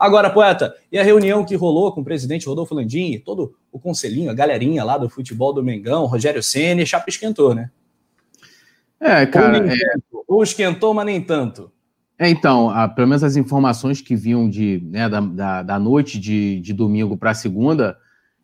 Agora, poeta, e a reunião que rolou com o presidente Rodolfo Landim, todo o conselhinho, a galerinha lá do futebol do Mengão, Rogério Ceni, chapa esquentou, né? É, cara. Ou, é... Ou esquentou, mas nem tanto. É, então, a, pelo menos as informações que vinham de, né, da, da, da noite de, de domingo para segunda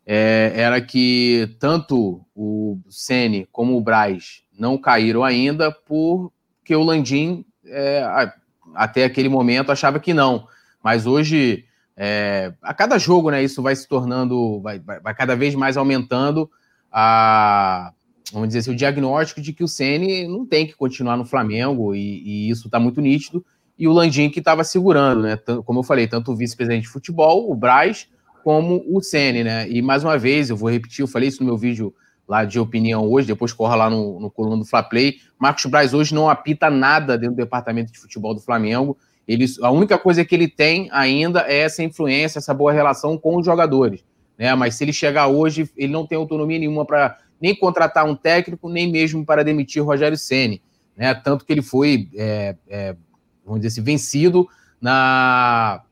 é, era que tanto o Sene como o Braz não caíram ainda porque o Landim, é, até aquele momento, achava que não. Mas hoje, é, a cada jogo, né, isso vai se tornando, vai, vai, vai, cada vez mais aumentando a, vamos dizer assim, o diagnóstico de que o Ceni não tem que continuar no Flamengo e, e isso está muito nítido. E o Landim que estava segurando, né? Como eu falei, tanto o vice-presidente de futebol, o Braz, como o Ceni, né? E mais uma vez, eu vou repetir, eu falei isso no meu vídeo lá de opinião hoje, depois corra lá no, no coluna do Fla Play. Marcos Braz hoje não apita nada dentro do departamento de futebol do Flamengo. Ele, a única coisa que ele tem ainda é essa influência, essa boa relação com os jogadores. Né? Mas se ele chegar hoje, ele não tem autonomia nenhuma para nem contratar um técnico, nem mesmo para demitir Rogério Ceni. Né? Tanto que ele foi, é, é, vamos dizer assim, vencido na,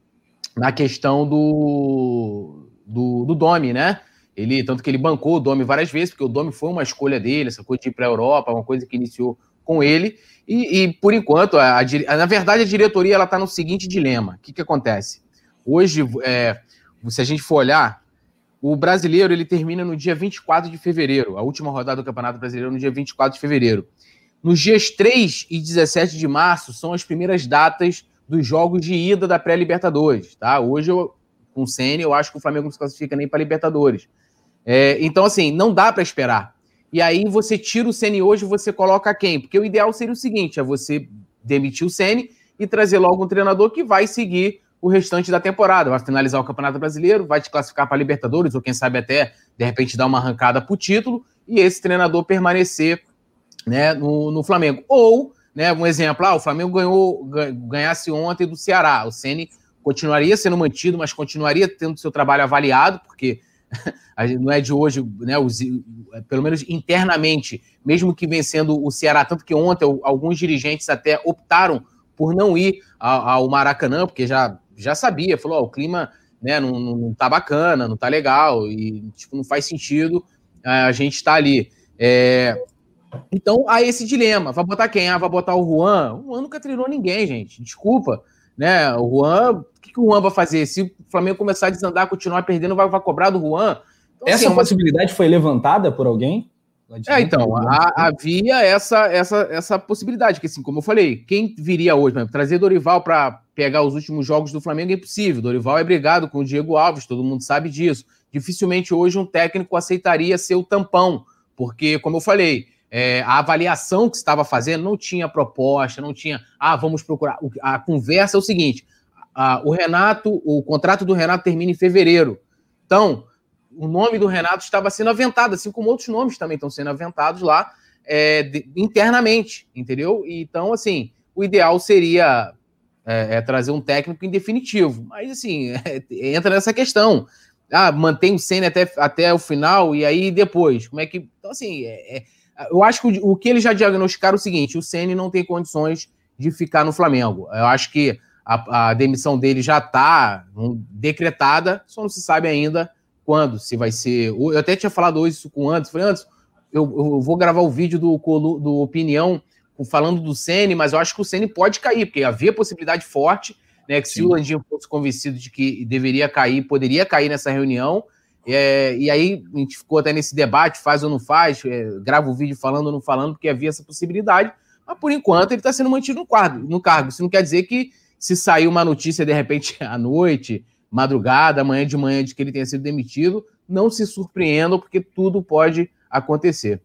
na questão do, do, do Domi, né? Ele, tanto que ele bancou o Domi várias vezes, porque o Domi foi uma escolha dele, essa coisa de ir para a Europa, uma coisa que iniciou com ele. E, e por enquanto, a, a, na verdade, a diretoria está no seguinte dilema: o que, que acontece? Hoje, é, se a gente for olhar, o brasileiro ele termina no dia 24 de fevereiro, a última rodada do Campeonato Brasileiro no dia 24 de fevereiro. Nos dias 3 e 17 de março são as primeiras datas dos jogos de ida da pré-Libertadores. Tá? Hoje, eu, com o Ceni, eu acho que o Flamengo não se classifica nem para Libertadores. É, então, assim, não dá para esperar. E aí você tira o Ceni hoje, você coloca quem? Porque o ideal seria o seguinte: é você demitir o Ceni e trazer logo um treinador que vai seguir o restante da temporada, vai finalizar o Campeonato Brasileiro, vai te classificar para Libertadores, ou quem sabe até, de repente, dar uma arrancada para o título, e esse treinador permanecer né, no, no Flamengo. Ou, né, um exemplo, ah, o Flamengo ganhou, ganhasse ontem do Ceará, o Ceni continuaria sendo mantido, mas continuaria tendo seu trabalho avaliado, porque não é de hoje, né, os, pelo menos internamente, mesmo que vencendo o Ceará, tanto que ontem alguns dirigentes até optaram por não ir ao, Maracanã, porque já, já sabia, falou, o clima né, não, não tá bacana, não tá legal, e tipo, não faz sentido a gente estar tá ali. É, então, há esse dilema. Vai botar quem? Ah, vai botar o Juan? O Juan nunca treinou ninguém, gente. Desculpa. Né? O Juan, o que, que o Juan vai fazer? Se o Flamengo começar a desandar, continuar perdendo, vai, vai cobrar do Juan? Então, Essa assim, possibilidade foi levantada por alguém? É, então, a, havia essa, essa, essa possibilidade, que assim, como eu falei, quem viria hoje, mesmo, trazer Dorival para pegar os últimos jogos do Flamengo é impossível. Dorival é brigado com o Diego Alves, todo mundo sabe disso. Dificilmente hoje um técnico aceitaria ser o tampão, porque, como eu falei, é, a avaliação que estava fazendo não tinha proposta, não tinha, ah, vamos procurar. A conversa é o seguinte: a, o Renato, o contrato do Renato termina em fevereiro. Então, o nome do Renato estava sendo aventado, assim como outros nomes também estão sendo aventados lá é, de, internamente, entendeu? Então, assim, o ideal seria é, é trazer um técnico em definitivo. Mas, assim, entra nessa questão. Ah, mantém o Senna até, até o final e aí depois? Como é que. Então, assim, é, é, eu acho que o, o, que eles já diagnosticaram é o seguinte: o Senna não tem condições de ficar no Flamengo. Eu acho que a, a demissão dele já está decretada, só não se sabe ainda quando, se vai ser. Eu até tinha falado hoje isso com o Anderson. Falei, Anderson, eu, eu, vou gravar o vídeo do, do Opinião falando do Ceni, mas eu acho que o Ceni pode cair, porque havia possibilidade forte, né? Que Sim. se o Landinho fosse convencido de que deveria cair, poderia cair nessa reunião. É, e aí a gente ficou até nesse debate, faz ou não faz, é, grava o vídeo falando ou não falando, porque havia essa possibilidade. Mas por enquanto ele está sendo mantido no, quadro, no cargo. Isso não quer dizer que se sair uma notícia de repente à noite, madrugada, amanhã de manhã, de que ele tenha sido demitido, não se surpreendam, porque tudo pode acontecer.